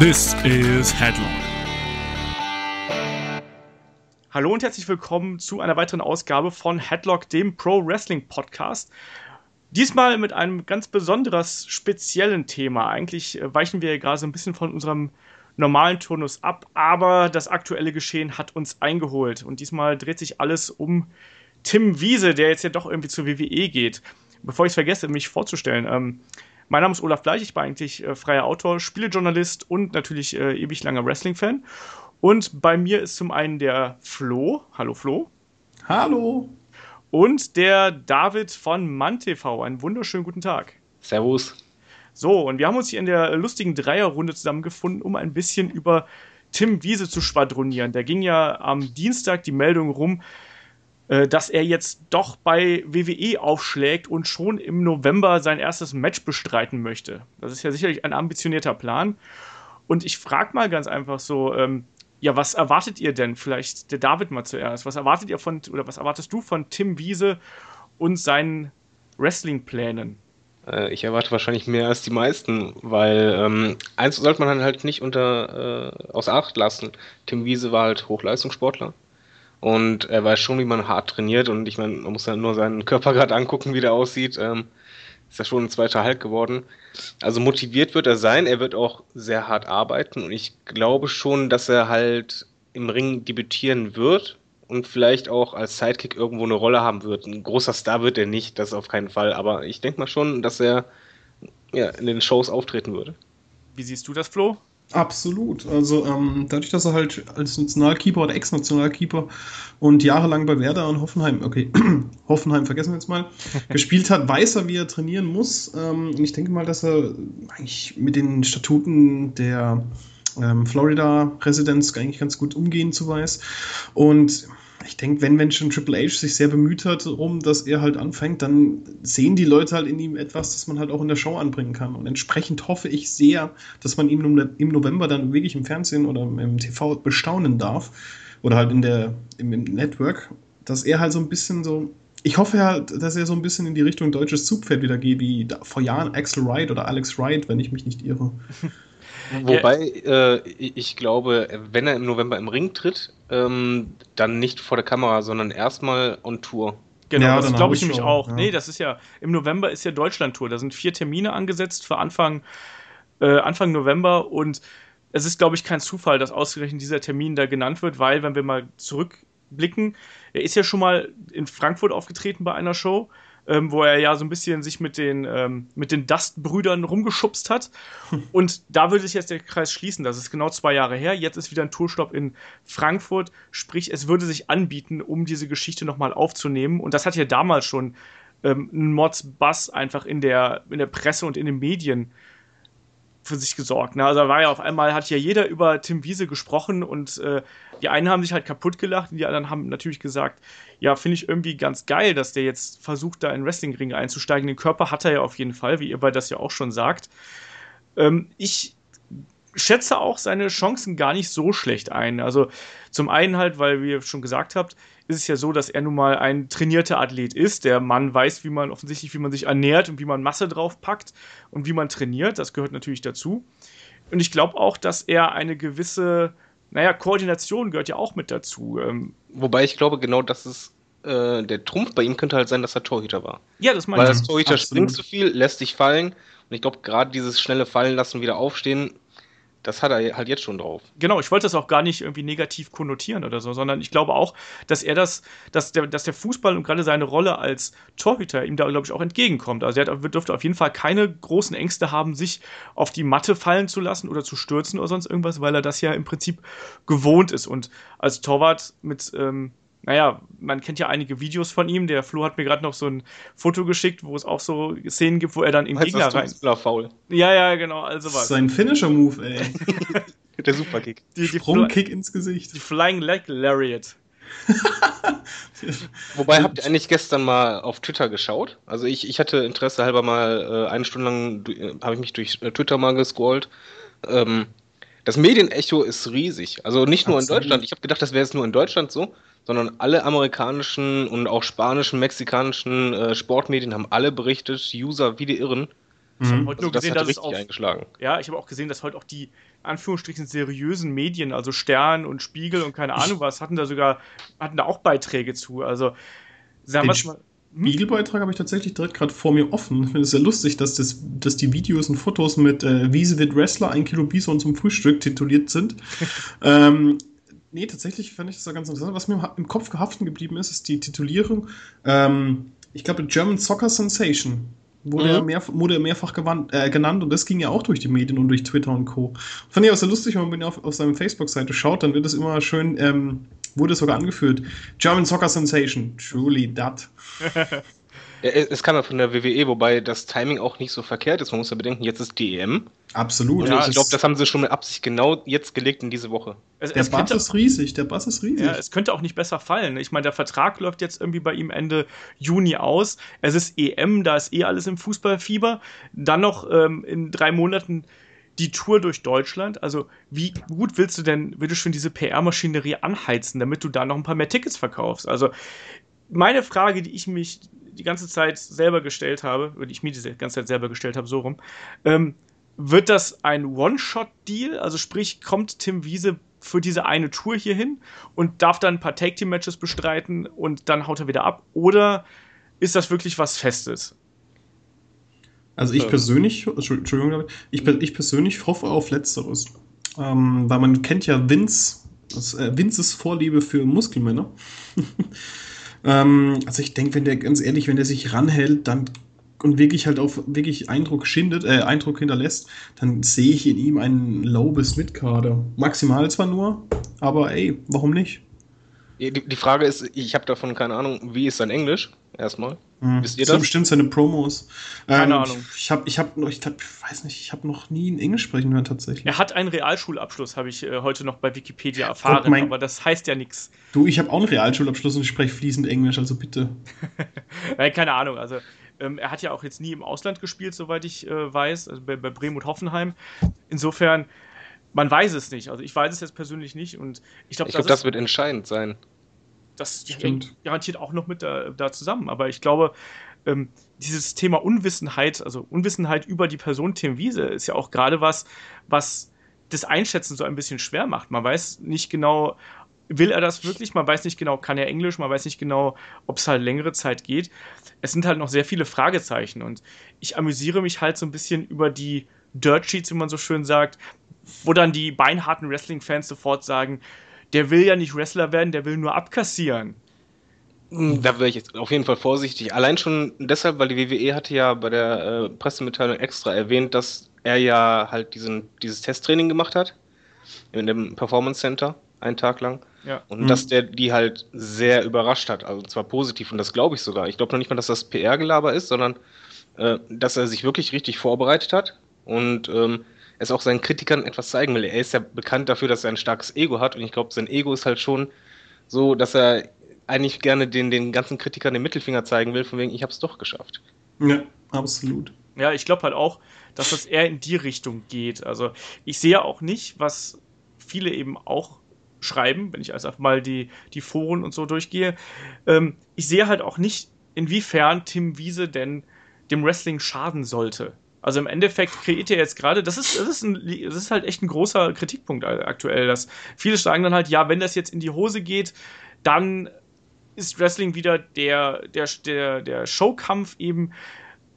This is Headlock. Hallo und herzlich willkommen zu einer weiteren Ausgabe von Headlock, dem Pro Wrestling Podcast. Diesmal mit einem ganz besonders speziellen Thema. Eigentlich äh, weichen wir ja gerade so ein bisschen von unserem normalen Turnus ab, aber das aktuelle Geschehen hat uns eingeholt. Und diesmal dreht sich alles um Tim Wiese, der jetzt ja doch irgendwie zur WWE geht. Bevor ich es vergesse, mich vorzustellen, ähm, mein Name ist Olaf Bleich, ich bin eigentlich äh, freier Autor, Spielejournalist und natürlich äh, ewig langer Wrestling-Fan. Und bei mir ist zum einen der Flo. Hallo Flo. Hallo. Und der David von MannTV. Einen wunderschönen guten Tag. Servus. So, und wir haben uns hier in der lustigen Dreierrunde zusammengefunden, um ein bisschen über Tim Wiese zu schwadronieren. Da ging ja am Dienstag die Meldung rum, äh, dass er jetzt doch bei WWE aufschlägt und schon im November sein erstes Match bestreiten möchte. Das ist ja sicherlich ein ambitionierter Plan. Und ich frage mal ganz einfach so, ähm, ja, was erwartet ihr denn? Vielleicht der David mal zuerst. Was erwartet ihr von, oder was erwartest du von Tim Wiese und seinen Wrestling-Plänen? Äh, ich erwarte wahrscheinlich mehr als die meisten, weil ähm, eins sollte man halt nicht unter äh, außer Acht lassen. Tim Wiese war halt Hochleistungssportler und er weiß schon, wie man hart trainiert. Und ich meine, man muss ja nur seinen Körper gerade angucken, wie der aussieht. Ähm, ist ja schon ein zweiter Halt geworden. Also motiviert wird er sein. Er wird auch sehr hart arbeiten. Und ich glaube schon, dass er halt im Ring debütieren wird und vielleicht auch als Sidekick irgendwo eine Rolle haben wird. Ein großer Star wird er nicht, das auf keinen Fall. Aber ich denke mal schon, dass er ja, in den Shows auftreten würde. Wie siehst du das, Flo? Absolut. Also ähm, dadurch, dass er halt als Nationalkeeper oder Ex-Nationalkeeper und jahrelang bei Werder und Hoffenheim, okay, Hoffenheim vergessen wir jetzt mal, gespielt hat, weiß er, wie er trainieren muss. Ähm, und ich denke mal, dass er eigentlich mit den Statuten der ähm, Florida-Residenz eigentlich ganz gut umgehen zu weiß. Und ich denke, wenn, wenn schon Triple H sich sehr bemüht hat, um dass er halt anfängt, dann sehen die Leute halt in ihm etwas, das man halt auch in der Show anbringen kann. Und entsprechend hoffe ich sehr, dass man ihn im November dann wirklich im Fernsehen oder im TV bestaunen darf. Oder halt in der, im, im Network, dass er halt so ein bisschen so. Ich hoffe ja, dass er so ein bisschen in die Richtung deutsches Zugpferd wieder geht, wie vor Jahren Axel Wright oder Alex Wright, wenn ich mich nicht irre. Wobei äh, ich glaube, wenn er im November im Ring tritt, ähm, dann nicht vor der Kamera, sondern erstmal on Tour. Genau, ja, das glaube ich nämlich auch. Ja. Nee, das ist ja, im November ist ja Deutschland-Tour. Da sind vier Termine angesetzt für Anfang, äh, Anfang November und es ist, glaube ich, kein Zufall, dass ausgerechnet dieser Termin da genannt wird, weil, wenn wir mal zurückblicken, er ist ja schon mal in Frankfurt aufgetreten bei einer Show ähm, wo er ja so ein bisschen sich mit den, ähm, mit den Dust-Brüdern rumgeschubst hat. Und da würde sich jetzt der Kreis schließen. Das ist genau zwei Jahre her. Jetzt ist wieder ein Tourstopp in Frankfurt. Sprich, es würde sich anbieten, um diese Geschichte nochmal aufzunehmen. Und das hat ja damals schon ähm, einen Mods-Bass einfach in der, in der Presse und in den Medien für sich gesorgt. Ne? Also war ja auf einmal, hat ja jeder über Tim Wiese gesprochen und äh, die einen haben sich halt kaputt gelacht und die anderen haben natürlich gesagt, ja, finde ich irgendwie ganz geil, dass der jetzt versucht, da in Wrestlingring einzusteigen. Den Körper hat er ja auf jeden Fall, wie ihr bei das ja auch schon sagt. Ähm, ich schätze auch seine Chancen gar nicht so schlecht ein. Also zum einen halt, weil, wie ihr schon gesagt habt, ist es ja so, dass er nun mal ein trainierter Athlet ist. Der Mann weiß, wie man offensichtlich, wie man sich ernährt und wie man Masse draufpackt und wie man trainiert. Das gehört natürlich dazu. Und ich glaube auch, dass er eine gewisse, naja, Koordination gehört ja auch mit dazu. Ähm, Wobei ich glaube, genau das ist äh, der Trumpf bei ihm könnte halt sein, dass er Torhüter war. Ja, das meine ich. Weil das Torhüter Absolut. springt zu viel, lässt sich fallen. Und ich glaube, gerade dieses schnelle Fallen lassen, wieder aufstehen, das hat er halt jetzt schon drauf. Genau, ich wollte das auch gar nicht irgendwie negativ konnotieren oder so, sondern ich glaube auch, dass er das, dass der, dass der Fußball und gerade seine Rolle als Torhüter ihm da, glaube ich, auch entgegenkommt. Also er hat, dürfte auf jeden Fall keine großen Ängste haben, sich auf die Matte fallen zu lassen oder zu stürzen oder sonst irgendwas, weil er das ja im Prinzip gewohnt ist. Und als Torwart mit, ähm, naja, man kennt ja einige Videos von ihm. Der Flo hat mir gerade noch so ein Foto geschickt, wo es auch so Szenen gibt, wo er dann im heißt Gegner rein. Faul. Ja, ja, genau, also was. Sein Finisher-Move, ey. Der Superkick. Die, die Sprungkick ins Gesicht. Die Flying Leg Lariat. Wobei, habt ihr eigentlich gestern mal auf Twitter geschaut? Also ich, ich hatte Interesse halber mal äh, eine Stunde lang, äh, habe ich mich durch äh, Twitter mal gescrollt. Ähm, das Medienecho ist riesig. Also nicht nur Absolut. in Deutschland. Ich habe gedacht, das wäre jetzt nur in Deutschland so sondern alle amerikanischen und auch spanischen, mexikanischen äh, Sportmedien haben alle berichtet, User wie die Irren. Ich habe heute also nur gesehen, dass es auf, eingeschlagen. Ja, ich habe auch gesehen, dass heute auch die Anführungsstrichen seriösen Medien, also Stern und Spiegel und keine Ahnung was, hatten da sogar, hatten da auch Beiträge zu. Also sagen wir mal. Hm? Spiegelbeitrag habe ich tatsächlich direkt gerade vor mir offen. Ich finde es sehr lustig, dass, das, dass die Videos und Fotos mit äh, Wiese wird Wrestler, ein Kilo Bison zum Frühstück tituliert sind. ähm, nee, tatsächlich fand ich das ganz interessant. Was mir im Kopf gehaften geblieben ist, ist die Titulierung. Ähm, ich glaube, German Soccer Sensation wurde, mhm. er, mehr, wurde er mehrfach gewandt, äh, genannt und das ging ja auch durch die Medien und durch Twitter und Co. Fand ich auch sehr lustig, wenn man auf, auf seiner Facebook-Seite schaut, dann wird es immer schön, ähm, wurde sogar angeführt. German Soccer Sensation, truly that. Ja, es kam ja von der WWE, wobei das Timing auch nicht so verkehrt ist. Man muss ja bedenken, jetzt ist die EM. Absolut. Ja, ich glaube, das haben sie schon mit Absicht genau jetzt gelegt in diese Woche. Es, der es Bass ist riesig, der Bass ist riesig. Ja, es könnte auch nicht besser fallen. Ich meine, der Vertrag läuft jetzt irgendwie bei ihm Ende Juni aus. Es ist EM, da ist eh alles im Fußballfieber. Dann noch ähm, in drei Monaten die Tour durch Deutschland. Also, wie gut willst du denn, bitte schön, diese PR-Maschinerie anheizen, damit du da noch ein paar mehr Tickets verkaufst? Also, meine Frage, die ich mich die ganze Zeit selber gestellt habe, oder ich mir die ganze Zeit selber gestellt habe, so rum, ähm, wird das ein One-Shot-Deal? Also sprich, kommt Tim Wiese für diese eine Tour hier hin und darf dann ein paar Take-Team-Matches bestreiten und dann haut er wieder ab? Oder ist das wirklich was Festes? Also ich persönlich, Entschuldigung, ich, ich persönlich hoffe auf Letzteres. Ähm, weil man kennt ja Vince, das, äh, Vinces Vorliebe für Muskelmänner. Ähm, also ich denke, wenn der, ganz ehrlich, wenn der sich ranhält, dann und wirklich halt auch wirklich Eindruck schindet, äh, Eindruck hinterlässt, dann sehe ich in ihm einen Low bis Mid-Kader. Maximal zwar nur, aber ey, warum nicht? Die, die Frage ist, ich habe davon keine Ahnung, wie ist sein Englisch? Erstmal. Hm. Wisst ihr das? bestimmt seine Promos. Keine ähm, Ahnung. Ich habe, ich habe noch, ich hab, weiß nicht, ich habe noch nie in Englisch sprechen hören tatsächlich. Er hat einen Realschulabschluss, habe ich äh, heute noch bei Wikipedia erfahren, mein, aber das heißt ja nichts. Du, ich habe auch einen Realschulabschluss und ich spreche fließend Englisch, also bitte. Nein, keine Ahnung, also ähm, er hat ja auch jetzt nie im Ausland gespielt, soweit ich äh, weiß, also bei, bei Bremen und Hoffenheim. Insofern man weiß es nicht. Also ich weiß es jetzt persönlich nicht und ich glaube, ich das, glaub, das wird entscheidend sein. Das hängt garantiert auch noch mit da, da zusammen. Aber ich glaube, ähm, dieses Thema Unwissenheit, also Unwissenheit über die Person Tim Wiese, ist ja auch gerade was, was das Einschätzen so ein bisschen schwer macht. Man weiß nicht genau, will er das wirklich? Man weiß nicht genau, kann er Englisch? Man weiß nicht genau, ob es halt längere Zeit geht. Es sind halt noch sehr viele Fragezeichen und ich amüsiere mich halt so ein bisschen über die Dirt Sheets, wie man so schön sagt, wo dann die beinharten Wrestling-Fans sofort sagen, der will ja nicht Wrestler werden, der will nur abkassieren. Hm, da wäre ich jetzt auf jeden Fall vorsichtig. Allein schon deshalb, weil die WWE hatte ja bei der äh, Pressemitteilung extra erwähnt, dass er ja halt diesen, dieses Testtraining gemacht hat in dem Performance Center einen Tag lang. Ja. Und mhm. dass der die halt sehr überrascht hat, also zwar positiv und das glaube ich sogar. Ich glaube noch nicht mal, dass das PR-Gelaber ist, sondern äh, dass er sich wirklich richtig vorbereitet hat und ähm, es auch seinen Kritikern etwas zeigen will. Er ist ja bekannt dafür, dass er ein starkes Ego hat und ich glaube, sein Ego ist halt schon so, dass er eigentlich gerne den, den ganzen Kritikern den Mittelfinger zeigen will, von wegen, ich habe es doch geschafft. Ja, absolut. Ja, ich glaube halt auch, dass das eher in die Richtung geht. Also ich sehe auch nicht, was viele eben auch schreiben, wenn ich also mal die, die Foren und so durchgehe. Ähm, ich sehe halt auch nicht, inwiefern Tim Wiese denn dem Wrestling schaden sollte. Also im Endeffekt kreiert er jetzt gerade, das ist, das, ist ein, das ist halt echt ein großer Kritikpunkt aktuell, dass viele sagen dann halt, ja, wenn das jetzt in die Hose geht, dann ist Wrestling wieder der, der, der, der Showkampf eben,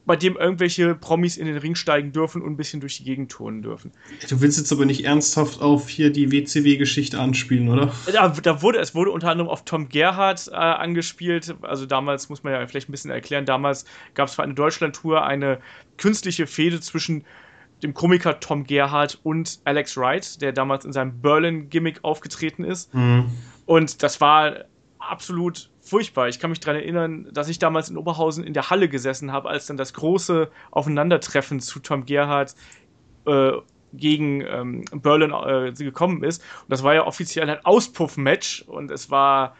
bei dem irgendwelche Promis in den Ring steigen dürfen und ein bisschen durch die Gegend turnen dürfen. Du willst jetzt aber nicht ernsthaft auf hier die WCW-Geschichte anspielen, oder? Da, da, wurde, es wurde unter anderem auf Tom Gerhardt äh, angespielt. Also damals muss man ja vielleicht ein bisschen erklären, damals gab es für eine Deutschland-Tour eine künstliche Fehde zwischen dem Komiker Tom Gerhardt und Alex Wright, der damals in seinem Berlin-Gimmick aufgetreten ist. Mhm. Und das war absolut furchtbar. Ich kann mich daran erinnern, dass ich damals in Oberhausen in der Halle gesessen habe, als dann das große Aufeinandertreffen zu Tom Gerhardt äh, gegen ähm, Berlin äh, gekommen ist. Und das war ja offiziell ein Auspuff-Match und es war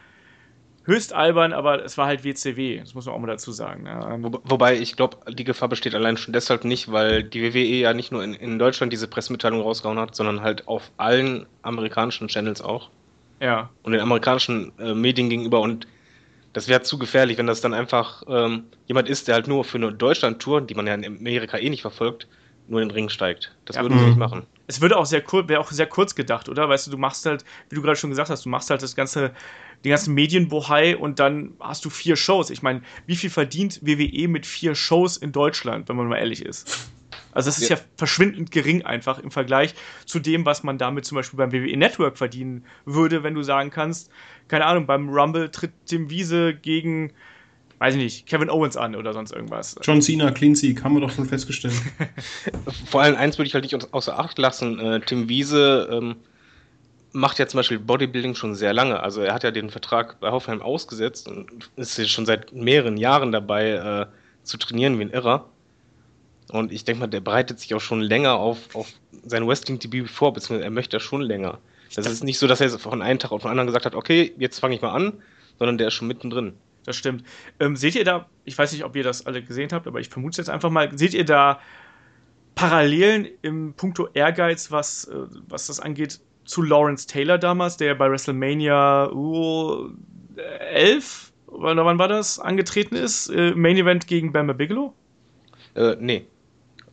höchst albern, aber es war halt WCW. Das muss man auch mal dazu sagen. Wo, wobei ich glaube, die Gefahr besteht allein schon deshalb nicht, weil die WWE ja nicht nur in, in Deutschland diese Pressemitteilung rausgehauen hat, sondern halt auf allen amerikanischen Channels auch. Ja. Und den amerikanischen äh, Medien gegenüber und das wäre zu gefährlich, wenn das dann einfach ähm, jemand ist, der halt nur für eine Deutschland-Tour, die man ja in Amerika eh nicht verfolgt, nur in den Ring steigt. Das ja, würden sie nicht machen. es würde auch sehr kurz, wäre auch sehr kurz gedacht, oder? Weißt du, du machst halt, wie du gerade schon gesagt hast, du machst halt das ganze, den ganzen Medienbohai und dann hast du vier Shows. Ich meine, wie viel verdient WWE mit vier Shows in Deutschland, wenn man mal ehrlich ist? Also das ist ja. ja. verschwindend gering einfach im Vergleich zu dem, was man damit zum Beispiel beim WWE Network verdienen würde, wenn du sagen kannst, keine Ahnung, beim Rumble tritt Tim Wiese gegen weiß ich nicht, Kevin Owens an oder sonst irgendwas. John Cena, Clean Sieg, haben wir doch schon festgestellt. Vor allem eins würde ich halt nicht außer Acht lassen. Äh, Tim Wiese ähm, macht ja zum Beispiel Bodybuilding schon sehr lange. Also er hat ja den Vertrag bei Hoffenheim ausgesetzt und ist jetzt schon seit mehreren Jahren dabei äh, zu trainieren wie ein Irrer. Und ich denke mal, der bereitet sich auch schon länger auf, auf sein Wrestling-Debüt vor, beziehungsweise er möchte das schon länger. Das ist nicht so, dass er von einem Tag auf den anderen gesagt hat, okay, jetzt fange ich mal an, sondern der ist schon mittendrin das stimmt. Ähm, seht ihr da, ich weiß nicht, ob ihr das alle gesehen habt, aber ich vermute es jetzt einfach mal, seht ihr da Parallelen im Punkto Ehrgeiz, was, äh, was das angeht, zu Lawrence Taylor damals, der bei WrestleMania uh, 11, wann war das, angetreten ist, äh, Main Event gegen Bama Bigelow? Äh, nee.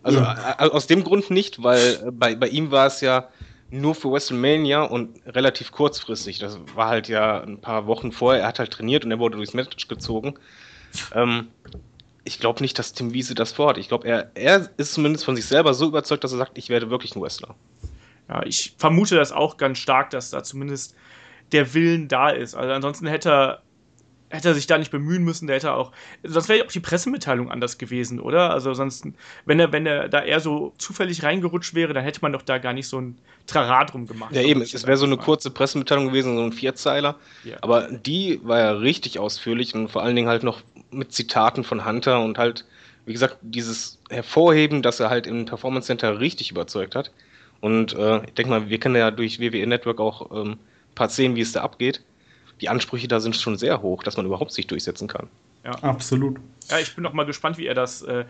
Also ja. aus dem Grund nicht, weil äh, bei, bei ihm war es ja nur für WrestleMania und relativ kurzfristig. Das war halt ja ein paar Wochen vorher. Er hat halt trainiert und er wurde durchs Match gezogen. Ähm, ich glaube nicht, dass Tim Wiese das vorhat. Ich glaube, er, er ist zumindest von sich selber so überzeugt, dass er sagt, ich werde wirklich ein Wrestler. Ja, ich vermute das auch ganz stark, dass da zumindest der Willen da ist. Also ansonsten hätte er hätte er sich da nicht bemühen müssen, der hätte auch, sonst wäre ja auch die Pressemitteilung anders gewesen, oder? Also sonst, wenn er, wenn er da eher so zufällig reingerutscht wäre, dann hätte man doch da gar nicht so ein Trara drum gemacht. Ja, eben, es wäre so eine mal. kurze Pressemitteilung gewesen, so ein Vierzeiler. Ja. Aber die war ja richtig ausführlich und vor allen Dingen halt noch mit Zitaten von Hunter und halt, wie gesagt, dieses Hervorheben, dass er halt im Performance Center richtig überzeugt hat. Und äh, ich denke mal, wir kennen ja durch WWE Network auch ähm, ein paar sehen, wie es da abgeht die Ansprüche da sind schon sehr hoch, dass man überhaupt sich durchsetzen kann. Ja, absolut. Ja, ich bin noch mal gespannt, wie er das, äh,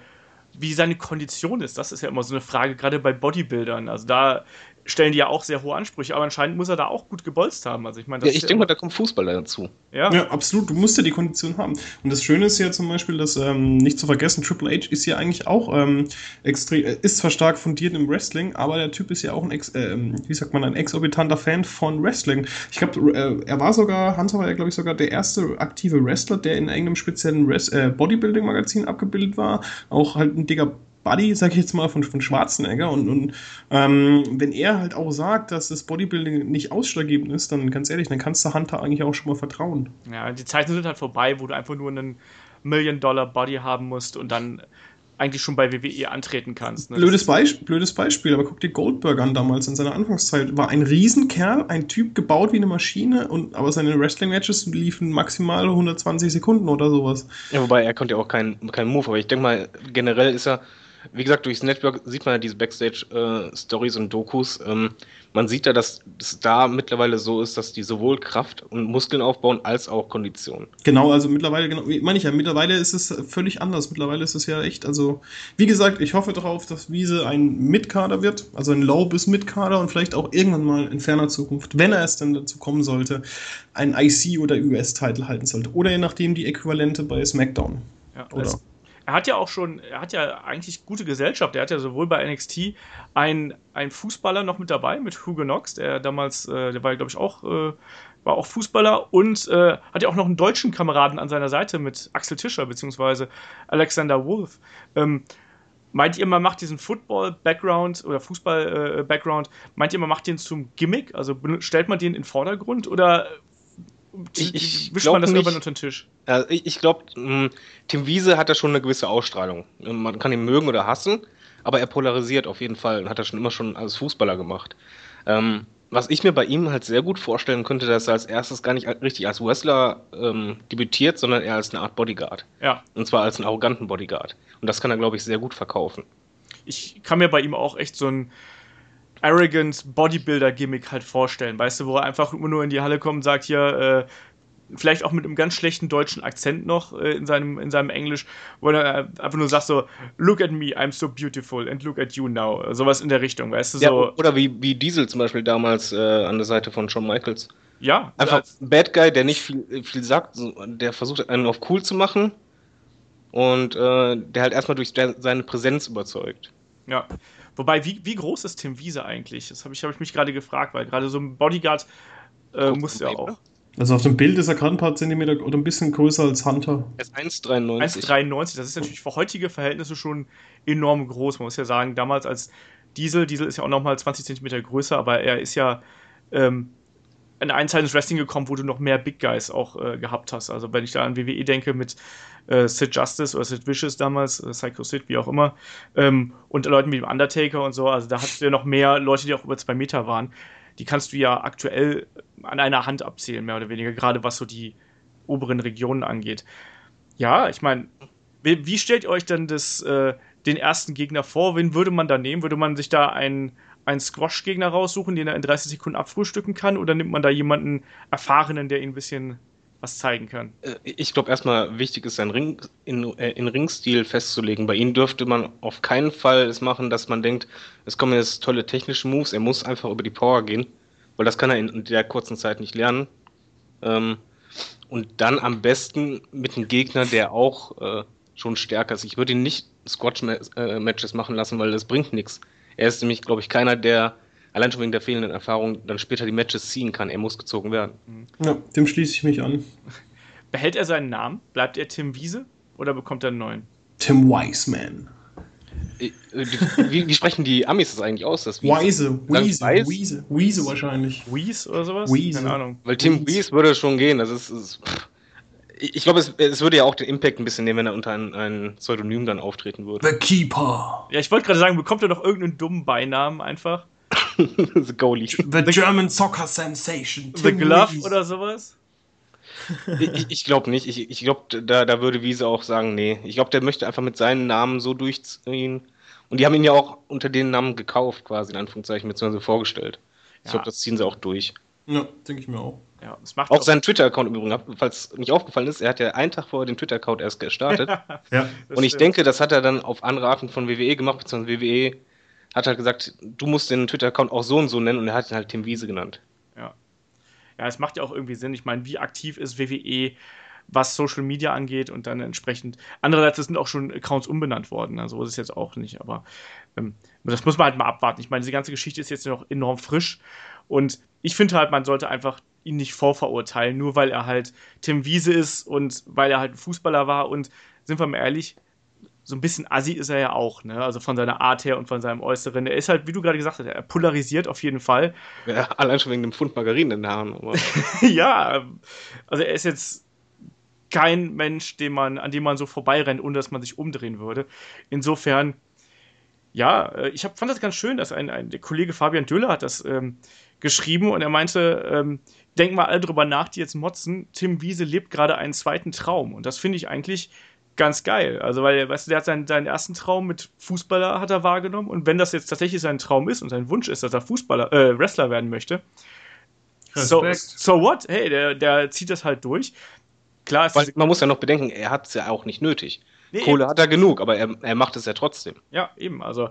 wie seine Kondition ist. Das ist ja immer so eine Frage, gerade bei Bodybuildern. Also da stellen die ja auch sehr hohe Ansprüche, aber anscheinend muss er da auch gut gebolzt haben. Also ich meine, ja, ich denke mal, da kommt Fußballer dazu. Ja. ja, absolut. Du musst ja die Kondition haben. Und das Schöne ist ja zum Beispiel, dass ähm, nicht zu vergessen, Triple H ist ja eigentlich auch ähm, extrem, äh, ist zwar stark fundiert im Wrestling, aber der Typ ist ja auch ein, ex, äh, wie sagt man, ein exorbitanter Fan von Wrestling. Ich glaube, äh, er war sogar, Hunter war ja, glaube ich, sogar der erste aktive Wrestler, der in irgendeinem speziellen äh, Bodybuilding-Magazin abgebildet war. Auch halt ein dicker Buddy, sag ich jetzt mal, von, von Schwarzenegger. Und, und ähm, wenn er halt auch sagt, dass das Bodybuilding nicht ausschlaggebend ist, dann ganz ehrlich, dann kannst du Hunter eigentlich auch schon mal vertrauen. Ja, die Zeiten sind halt vorbei, wo du einfach nur einen Million-Dollar-Body haben musst und dann eigentlich schon bei WWE antreten kannst. Ne? Blödes, Beisp blödes Beispiel, aber guck dir Goldberg an damals in seiner Anfangszeit. War ein Riesenkerl, ein Typ gebaut wie eine Maschine, und, aber seine Wrestling-Matches liefen maximal 120 Sekunden oder sowas. Ja, wobei er konnte ja auch keinen kein Move, aber ich denke mal, generell ist er wie gesagt, durchs Network sieht man ja diese Backstage-Stories äh, und Dokus. Ähm, man sieht ja, dass es da mittlerweile so ist, dass die sowohl Kraft und Muskeln aufbauen als auch Kondition. Genau, also mittlerweile, genau, meine ich ja, mittlerweile ist es völlig anders. Mittlerweile ist es ja echt, also wie gesagt, ich hoffe darauf, dass Wiese ein Mitkader wird, also ein Low- bis Mitkader und vielleicht auch irgendwann mal in ferner Zukunft, wenn er es dann dazu kommen sollte, ein IC oder US-Titel halten sollte. Oder je nachdem die Äquivalente bei SmackDown. Ja, oder? Er hat ja auch schon, er hat ja eigentlich gute Gesellschaft. Er hat ja sowohl bei NXT einen, Fußballer noch mit dabei, mit Hugo Knox, der damals, äh, der war, glaube ich, auch, äh, war auch Fußballer und äh, hat ja auch noch einen deutschen Kameraden an seiner Seite mit Axel Tischer, beziehungsweise Alexander Wolf. Ähm, meint ihr, man macht diesen Football-Background oder Fußball-Background, meint ihr, man macht den zum Gimmick? Also stellt man den in den Vordergrund oder ich, ich wischt man das nicht, unter den Tisch? Also ich, ich glaube, hm, Tim Wiese hat da schon eine gewisse Ausstrahlung. Man kann ihn mögen oder hassen, aber er polarisiert auf jeden Fall und hat das schon immer schon als Fußballer gemacht. Ähm, was ich mir bei ihm halt sehr gut vorstellen könnte, dass er als erstes gar nicht richtig als Wrestler ähm, debütiert, sondern eher als eine Art Bodyguard. Ja. Und zwar als einen arroganten Bodyguard. Und das kann er, glaube ich, sehr gut verkaufen. Ich kann mir bei ihm auch echt so ein arrogant Bodybuilder-Gimmick halt vorstellen, weißt du, wo er einfach immer nur in die Halle kommt und sagt hier, äh, vielleicht auch mit einem ganz schlechten deutschen Akzent noch äh, in, seinem, in seinem Englisch, wo er einfach nur sagt so, look at me, I'm so beautiful and look at you now. Sowas in der Richtung, weißt du, ja, so. Oder wie, wie Diesel zum Beispiel damals äh, an der Seite von Shawn Michaels. Ja. Einfach ein Bad Guy, der nicht viel, viel sagt, der versucht einen auf cool zu machen und äh, der halt erstmal durch seine Präsenz überzeugt. Ja. Wobei, wie, wie groß ist Tim Wiese eigentlich? Das habe ich, hab ich mich gerade gefragt, weil gerade so ein Bodyguard äh, muss ja auch. Also auf dem Bild ist er gerade ein paar Zentimeter oder ein bisschen größer als Hunter. Er ist 1,93. 1,93, das ist natürlich für heutige Verhältnisse schon enorm groß. Man muss ja sagen, damals als Diesel, Diesel ist ja auch nochmal 20 Zentimeter größer, aber er ist ja ähm, ein Teil des Wrestling gekommen, wo du noch mehr Big Guys auch äh, gehabt hast. Also wenn ich da an WWE denke mit äh, Sid Justice oder Sid Vicious damals, äh, Psycho Sid, wie auch immer, ähm, und Leuten wie dem Undertaker und so, also da hattest du ja noch mehr Leute, die auch über zwei Meter waren. Die kannst du ja aktuell an einer Hand abzählen, mehr oder weniger, gerade was so die oberen Regionen angeht. Ja, ich meine, wie, wie, stellt ihr euch denn das, äh, den ersten Gegner vor? Wen würde man da nehmen? Würde man sich da einen einen Squash-Gegner raussuchen, den er in 30 Sekunden abfrühstücken kann, oder nimmt man da jemanden Erfahrenen, der ihm ein bisschen was zeigen kann? Äh, ich glaube erstmal wichtig ist, seinen Ring in, äh, in Ringstil festzulegen. Bei ihm dürfte man auf keinen Fall es machen, dass man denkt, es kommen jetzt tolle technische Moves, er muss einfach über die Power gehen, weil das kann er in der kurzen Zeit nicht lernen. Ähm, und dann am besten mit einem Gegner, der auch äh, schon stärker ist. Ich würde ihn nicht Squash-Matches machen lassen, weil das bringt nichts. Er ist nämlich, glaube ich, keiner, der allein schon wegen der fehlenden Erfahrung dann später die Matches ziehen kann. Er muss gezogen werden. Ja, dem schließe ich mich an. Behält er seinen Namen? Bleibt er Tim Wiese oder bekommt er einen neuen? Tim Wiseman. Äh, wie, wie, sprechen die Amis das eigentlich aus? Das Wiese, Wiese, Wiese, Wiese wahrscheinlich. Wiese oder sowas? Wiese. Keine Ahnung. Weil Tim Wiese würde schon gehen. Das ist, ist ich glaube, es, es, würde ja auch den Impact ein bisschen nehmen, wenn er unter ein, ein Pseudonym dann auftreten würde. The Keeper. Ja, ich wollte gerade sagen, bekommt er doch irgendeinen dummen Beinamen einfach? The Goalie. The German Soccer Sensation. The Glove oder sowas? ich, ich glaube nicht. Ich, ich glaube, da, da würde Wiese auch sagen, nee. Ich glaube, der möchte einfach mit seinen Namen so durchziehen. Und die haben ihn ja auch unter den Namen gekauft, quasi in Anführungszeichen, beziehungsweise vorgestellt. Ich ja. glaube, das ziehen sie auch durch. Ja, denke ich mir auch. Ja, auch, auch seinen Twitter-Account im Übrigen, falls nicht aufgefallen ist, er hat ja einen Tag vorher den Twitter-Account erst gestartet. ja, und ich stimmt. denke, das hat er dann auf Anraten von WWE gemacht, beziehungsweise WWE hat halt gesagt, du musst den Twitter-Account auch so und so nennen und er hat ihn halt Tim Wiese genannt. Ja. Ja, es macht ja auch irgendwie Sinn. Ich meine, wie aktiv ist WWE, was Social Media angeht und dann entsprechend. Andererseits sind auch schon Accounts umbenannt worden, also so ist es jetzt auch nicht, aber ähm, das muss man halt mal abwarten. Ich meine, diese ganze Geschichte ist jetzt noch enorm frisch und ich finde halt, man sollte einfach ihn nicht vorverurteilen, nur weil er halt Tim Wiese ist und weil er halt ein Fußballer war und sind wir mal ehrlich, so ein bisschen assi ist er ja auch, ne? Also von seiner Art her und von seinem Äußeren. Er ist halt, wie du gerade gesagt hast, er polarisiert auf jeden Fall. Ja, allein schon wegen dem Pfund Margarine in den Haaren. ja, also er ist jetzt kein Mensch, den man, an dem man so vorbeirennt, ohne dass man sich umdrehen würde. Insofern, ja, äh, ich hab, fand das ganz schön, dass ein, ein der Kollege Fabian Döller hat das ähm, geschrieben und er meinte, ähm, denk mal alle drüber nach, die jetzt motzen, Tim Wiese lebt gerade einen zweiten Traum. Und das finde ich eigentlich ganz geil. Also, weil, weißt du, der hat seinen, seinen ersten Traum mit Fußballer hat er wahrgenommen. Und wenn das jetzt tatsächlich sein Traum ist und sein Wunsch ist, dass er Fußballer, äh, Wrestler werden möchte, so, so what? Hey, der, der zieht das halt durch. Klar ist Weil man muss ja noch bedenken, er hat es ja auch nicht nötig. Nee, Kohle eben. hat er genug, aber er, er macht es ja trotzdem. Ja, eben. Also,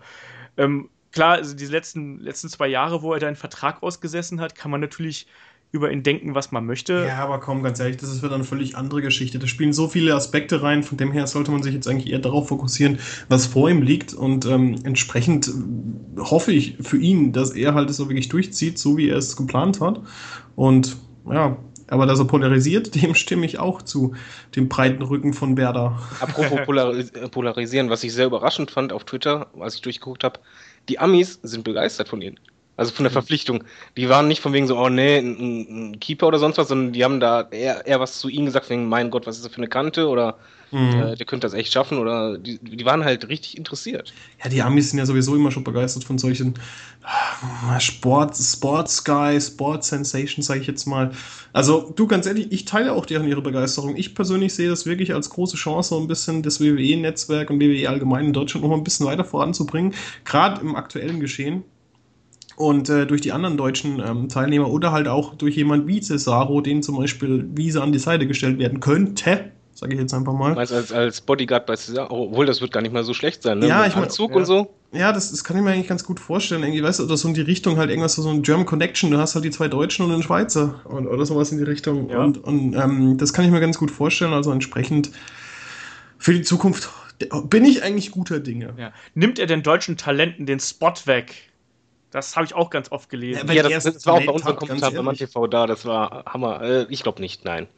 ähm, klar, also diese letzten, letzten zwei Jahre, wo er da einen Vertrag ausgesessen hat, kann man natürlich über ihn denken, was man möchte. Ja, aber komm, ganz ehrlich, das ist wieder eine völlig andere Geschichte. Da spielen so viele Aspekte rein, von dem her sollte man sich jetzt eigentlich eher darauf fokussieren, was vor ihm liegt. Und ähm, entsprechend äh, hoffe ich für ihn, dass er halt es auch wirklich durchzieht, so wie er es geplant hat. Und ja, aber dass er polarisiert, dem stimme ich auch zu, dem breiten Rücken von Berda. Apropos Polaris polarisieren, was ich sehr überraschend fand auf Twitter, als ich durchgeguckt habe, die Amis sind begeistert von ihnen. Also von der mhm. Verpflichtung. Die waren nicht von wegen so, oh nee, ein, ein Keeper oder sonst was, sondern die haben da eher, eher was zu ihnen gesagt, wegen, mein Gott, was ist das für eine Kante oder mhm. äh, der könnte das echt schaffen oder die, die waren halt richtig interessiert. Ja, die Amis sind ja sowieso immer schon begeistert von solchen äh, Sport, Sport Sky, Sport Sensation, sage ich jetzt mal. Also du, ganz ehrlich, ich teile auch deren ihre Begeisterung. Ich persönlich sehe das wirklich als große Chance, so ein bisschen das WWE-Netzwerk und WWE allgemein in Deutschland noch mal ein bisschen weiter voranzubringen, gerade im aktuellen Geschehen und äh, durch die anderen deutschen ähm, Teilnehmer oder halt auch durch jemand wie Cesaro, den zum Beispiel Wiese an die Seite gestellt werden könnte, sage ich jetzt einfach mal. Meinst als, als Bodyguard bei Cesaro, obwohl das wird gar nicht mal so schlecht sein, ne? Ja, Mit ich meine, Zug ja. und so. Ja, das, das kann ich mir eigentlich ganz gut vorstellen. Irgendwie, weißt du, oder so in die Richtung halt irgendwas so ein German Connection. Du hast halt die zwei Deutschen und einen Schweizer und, oder sowas in die Richtung. Ja. Und, und ähm, das kann ich mir ganz gut vorstellen. Also entsprechend für die Zukunft bin ich eigentlich guter Dinge. Ja. Nimmt er den deutschen Talenten den Spot weg? Das habe ich auch ganz oft gelesen. Ja, ja das, das war auch bei unserem Kommentar bei MannTV da, das war Hammer. Äh, ich glaube nicht, nein.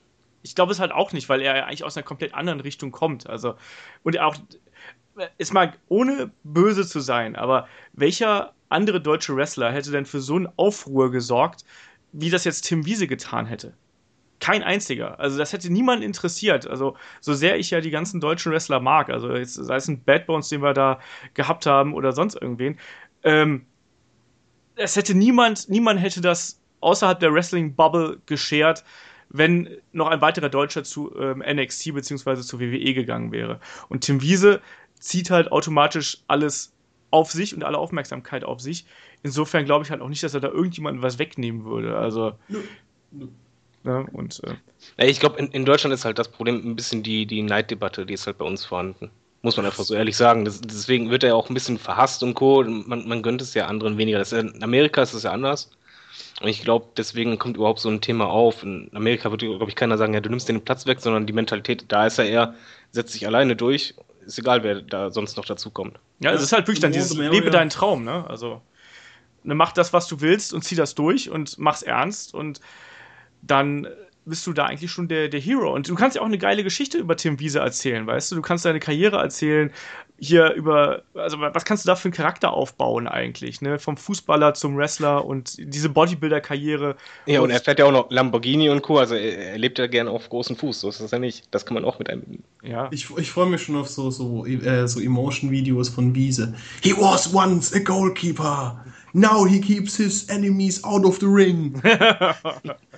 Ich glaube es halt auch nicht, weil er eigentlich aus einer komplett anderen Richtung kommt. Also, und auch, ist mal ohne böse zu sein, aber welcher andere deutsche Wrestler hätte denn für so einen Aufruhr gesorgt, wie das jetzt Tim Wiese getan hätte? Kein einziger. Also das hätte niemanden interessiert. Also so sehr ich ja die ganzen deutschen Wrestler mag, also jetzt, sei es ein Bad Bones, den wir da gehabt haben oder sonst irgendwen, ähm, es hätte niemand, niemand hätte das außerhalb der Wrestling-Bubble geschert, wenn noch ein weiterer Deutscher zu ähm, NXT bzw. zu WWE gegangen wäre. Und Tim Wiese zieht halt automatisch alles auf sich und alle Aufmerksamkeit auf sich. Insofern glaube ich halt auch nicht, dass er da irgendjemandem was wegnehmen würde. Also. Nö. Nö. Ne? Und, äh, ich glaube, in, in, Deutschland ist halt das Problem ein bisschen die, die Neiddebatte, die ist halt bei uns vorhanden. Muss man einfach so ehrlich sagen. Das, deswegen wird er ja auch ein bisschen verhasst und Co. Man, man gönnt es ja anderen weniger. Das, in Amerika ist es ja anders. Und ich glaube, deswegen kommt überhaupt so ein Thema auf. In Amerika würde, glaube ich, keiner sagen, ja, du nimmst den Platz weg, sondern die Mentalität, da ist er eher, setzt sich alleine durch. Ist egal, wer da sonst noch dazu kommt. Ja, es ist halt wirklich dann dieses Lebe deinen Traum, ne? Also, ne, mach das, was du willst und zieh das durch und mach's ernst und dann bist du da eigentlich schon der, der Hero. Und du kannst ja auch eine geile Geschichte über Tim Wiese erzählen, weißt du? Du kannst deine Karriere erzählen, hier über, also was kannst du da für einen Charakter aufbauen eigentlich, ne? Vom Fußballer zum Wrestler und diese Bodybuilder-Karriere. Ja, und, und, er fährt ja auch noch Lamborghini und Co., also er, lebt ja gerne auf großem Fuß, so ist das ja nicht. Das kann man auch mit einem. Ja. Ich, ich freue mich schon auf so, so, äh, so Emotion-Videos von Wiese. He was once a goalkeeper. Now he keeps his enemies out of the ring.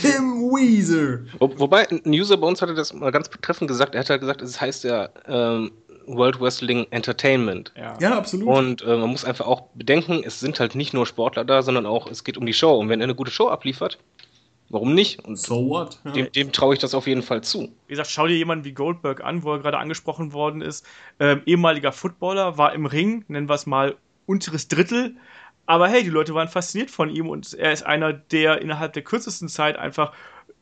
Tim Weezer. Wo, wobei, ein User bei uns hatte das mal ganz betreffend gesagt. Er hat halt gesagt, es heißt ja ähm, World Wrestling Entertainment. Ja, ja absolut. Und äh, man muss einfach auch bedenken, es sind halt nicht nur Sportler da, sondern auch, es geht um die Show. Und wenn er eine gute Show abliefert, warum nicht? Und so what? Ja. Dem, dem traue ich das auf jeden Fall zu. Wie gesagt, schau dir jemanden wie Goldberg an, wo er gerade angesprochen worden ist. Ähm, ehemaliger Footballer, war im Ring, nennen wir es mal unteres Drittel, aber hey, die Leute waren fasziniert von ihm und er ist einer, der innerhalb der kürzesten Zeit einfach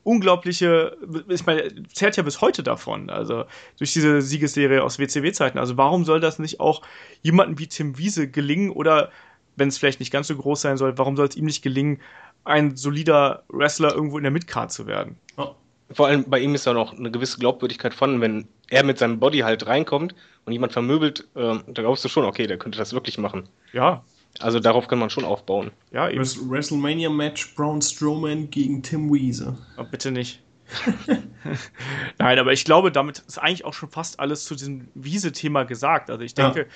unglaubliche, ich meine, zählt ja bis heute davon, also durch diese Siegesserie aus WCW-Zeiten. Also warum soll das nicht auch jemandem wie Tim Wiese gelingen oder wenn es vielleicht nicht ganz so groß sein soll, warum soll es ihm nicht gelingen, ein solider Wrestler irgendwo in der Midcard zu werden? Vor allem bei ihm ist ja noch eine gewisse Glaubwürdigkeit von, wenn er mit seinem Body halt reinkommt und jemand vermöbelt, äh, da glaubst du schon, okay, der könnte das wirklich machen. Ja, also darauf kann man schon aufbauen. Ja, eben. WrestleMania Match Braun Strowman gegen Tim Weezer. Oh, bitte nicht. Nein, aber ich glaube, damit ist eigentlich auch schon fast alles zu diesem Wiese-Thema gesagt. Also ich denke, ja.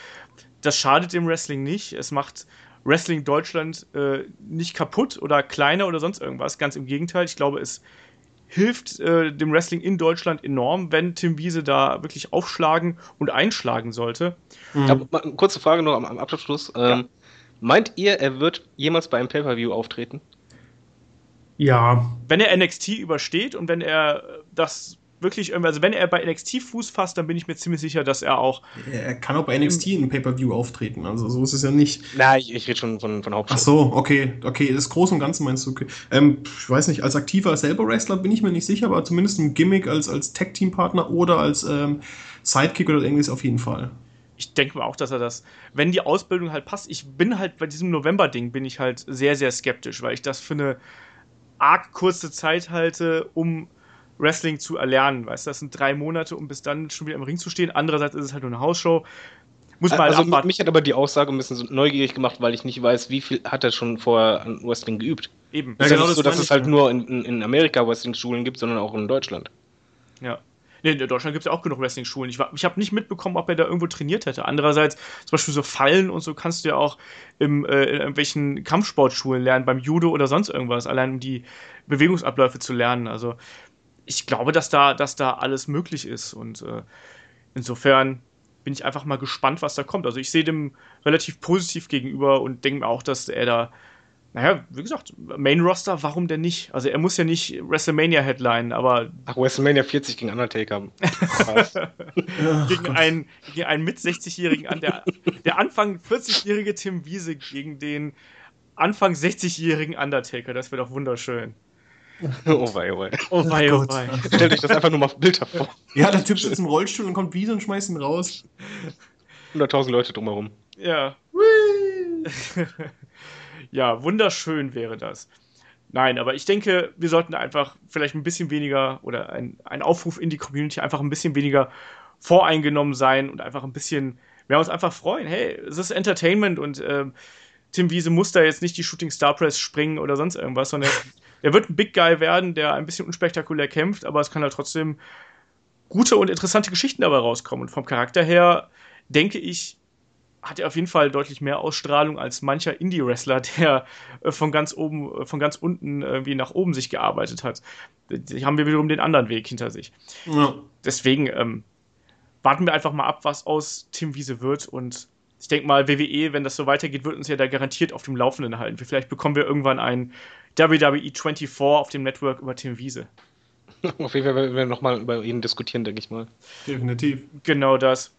das schadet dem Wrestling nicht. Es macht Wrestling Deutschland äh, nicht kaputt oder kleiner oder sonst irgendwas. Ganz im Gegenteil. Ich glaube, es hilft äh, dem Wrestling in Deutschland enorm, wenn Tim Wiese da wirklich aufschlagen und einschlagen sollte. Mhm. Ja, kurze Frage noch am, am Abschluss. Ähm, ja. Meint ihr, er wird jemals bei einem Pay-Per-View auftreten? Ja. Wenn er NXT übersteht und wenn er das wirklich irgendwie, also wenn er bei NXT Fuß fasst, dann bin ich mir ziemlich sicher, dass er auch. Er kann auch bei NXT in Pay-Per-View auftreten, also so ist es ja nicht. Nein, ich, ich rede schon von, von Hauptshow. Ach so, okay, okay, das Große und Ganze meinst du, okay. Ähm, ich weiß nicht, als aktiver selber Wrestler bin ich mir nicht sicher, aber zumindest ein Gimmick als, als Tag-Team-Partner oder als ähm, Sidekick oder irgendwas auf jeden Fall ich denke mal auch, dass er das, wenn die Ausbildung halt passt, ich bin halt bei diesem November-Ding, bin ich halt sehr, sehr skeptisch, weil ich das für eine arg kurze Zeit halte, um Wrestling zu erlernen. Weißt du, das sind drei Monate, um bis dann schon wieder im Ring zu stehen. Andererseits ist es halt nur eine Hausshow. Muss man halt also abwarten. mich hat aber die Aussage ein bisschen so neugierig gemacht, weil ich nicht weiß, wie viel hat er schon vorher an Wrestling geübt. Eben. Ja, ist genau ja nicht so, dass es halt nur in, in Amerika Wrestling-Schulen gibt, sondern auch in Deutschland. Ja. In Deutschland gibt es ja auch genug Wrestling-Schulen. Ich, ich habe nicht mitbekommen, ob er da irgendwo trainiert hätte. Andererseits, zum Beispiel so Fallen und so kannst du ja auch im, äh, in irgendwelchen Kampfsportschulen lernen, beim Judo oder sonst irgendwas, allein um die Bewegungsabläufe zu lernen. Also ich glaube, dass da, dass da alles möglich ist. Und äh, insofern bin ich einfach mal gespannt, was da kommt. Also ich sehe dem relativ positiv gegenüber und denke mir auch, dass er da naja, wie gesagt, Main Roster, warum denn nicht? Also er muss ja nicht WrestleMania Headline, aber. Ach, WrestleMania 40 gegen Undertaker. gegen, einen, gegen einen mit 60-Jährigen an der, der Anfang 40-jährige Tim Wiese gegen den Anfang 60-jährigen Undertaker. Das wäre doch wunderschön. Oh wei, oh wei. Oh wei, oh wei. Stellt euch das einfach nur mal auf Bild vor. Ja, der Typ sitzt im Rollstuhl und kommt wieder und schmeißt ihn raus. 100.000 Leute drumherum. Ja. ja, wunderschön wäre das. Nein, aber ich denke, wir sollten einfach vielleicht ein bisschen weniger oder ein, ein Aufruf in die Community einfach ein bisschen weniger voreingenommen sein und einfach ein bisschen, wir uns einfach freuen. Hey, es ist Entertainment und äh, Tim Wiese muss da jetzt nicht die Shooting Star Press springen oder sonst irgendwas, sondern er wird ein Big Guy werden, der ein bisschen unspektakulär kämpft, aber es kann halt trotzdem gute und interessante Geschichten dabei rauskommen. Und vom Charakter her denke ich, hat er auf jeden Fall deutlich mehr Ausstrahlung als mancher Indie-Wrestler, der äh, von ganz oben, äh, von ganz unten irgendwie nach oben sich gearbeitet hat. Die haben wir wiederum den anderen Weg hinter sich. Ja. Deswegen ähm, warten wir einfach mal ab, was aus Tim Wiese wird und ich denke mal, WWE, wenn das so weitergeht, wird uns ja da garantiert auf dem Laufenden halten. Vielleicht bekommen wir irgendwann ein WWE 24 auf dem Network über Tim Wiese. Auf jeden Fall werden wir nochmal über ihn diskutieren, denke ich mal. Definitiv. Genau das.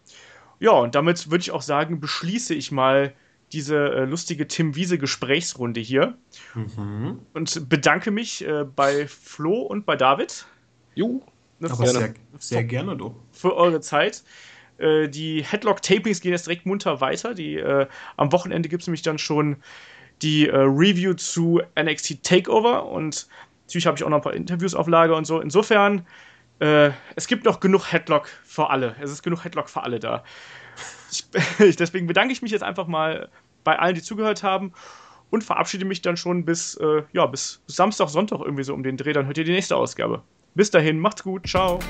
Ja, und damit würde ich auch sagen, beschließe ich mal diese äh, lustige Tim Wiese Gesprächsrunde hier. Mhm. Und bedanke mich äh, bei Flo und bei David. Jo. Aber sehr, sehr gerne, du. Für eure Zeit. Äh, die Headlock-Tapings gehen jetzt direkt munter weiter. Die, äh, am Wochenende gibt es nämlich dann schon die äh, Review zu NXT Takeover und natürlich habe ich auch noch ein paar Interviews auf Lager und so. Insofern, äh, es gibt noch genug Headlock für alle. Es ist genug Headlock für alle da. Ich, deswegen bedanke ich mich jetzt einfach mal bei allen, die zugehört haben und verabschiede mich dann schon bis, äh, ja, bis Samstag, Sonntag irgendwie so um den Dreh. Dann hört ihr die nächste Ausgabe. Bis dahin, macht's gut, ciao.